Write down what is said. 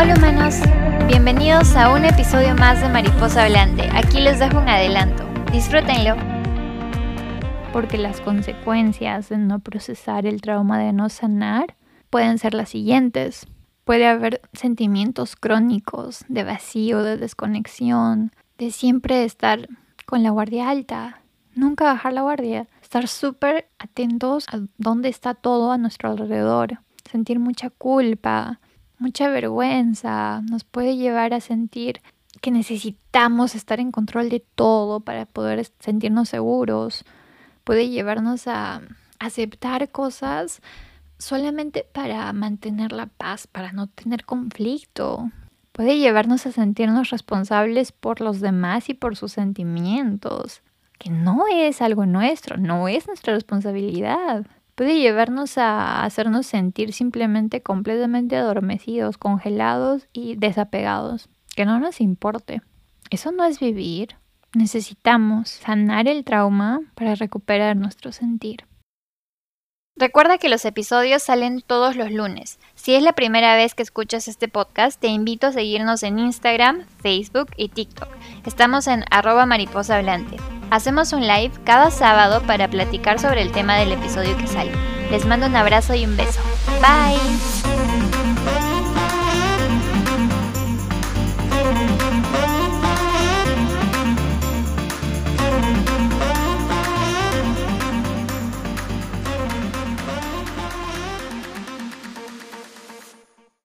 Hola humanos, bienvenidos a un episodio más de Mariposa Hablante. Aquí les dejo un adelanto. Disfrútenlo. Porque las consecuencias de no procesar el trauma de no sanar pueden ser las siguientes. Puede haber sentimientos crónicos de vacío, de desconexión, de siempre estar con la guardia alta, nunca bajar la guardia, estar súper atentos a dónde está todo a nuestro alrededor, sentir mucha culpa, mucha vergüenza, nos puede llevar a sentir que necesitamos estar en control de todo para poder sentirnos seguros, puede llevarnos a aceptar cosas solamente para mantener la paz, para no tener conflicto. Puede llevarnos a sentirnos responsables por los demás y por sus sentimientos, que no es algo nuestro, no es nuestra responsabilidad. Puede llevarnos a hacernos sentir simplemente completamente adormecidos, congelados y desapegados, que no nos importe. Eso no es vivir. Necesitamos sanar el trauma para recuperar nuestro sentir. Recuerda que los episodios salen todos los lunes. Si es la primera vez que escuchas este podcast, te invito a seguirnos en Instagram, Facebook y TikTok. Estamos en arroba mariposa hablante. Hacemos un live cada sábado para platicar sobre el tema del episodio que sale. Les mando un abrazo y un beso. Bye.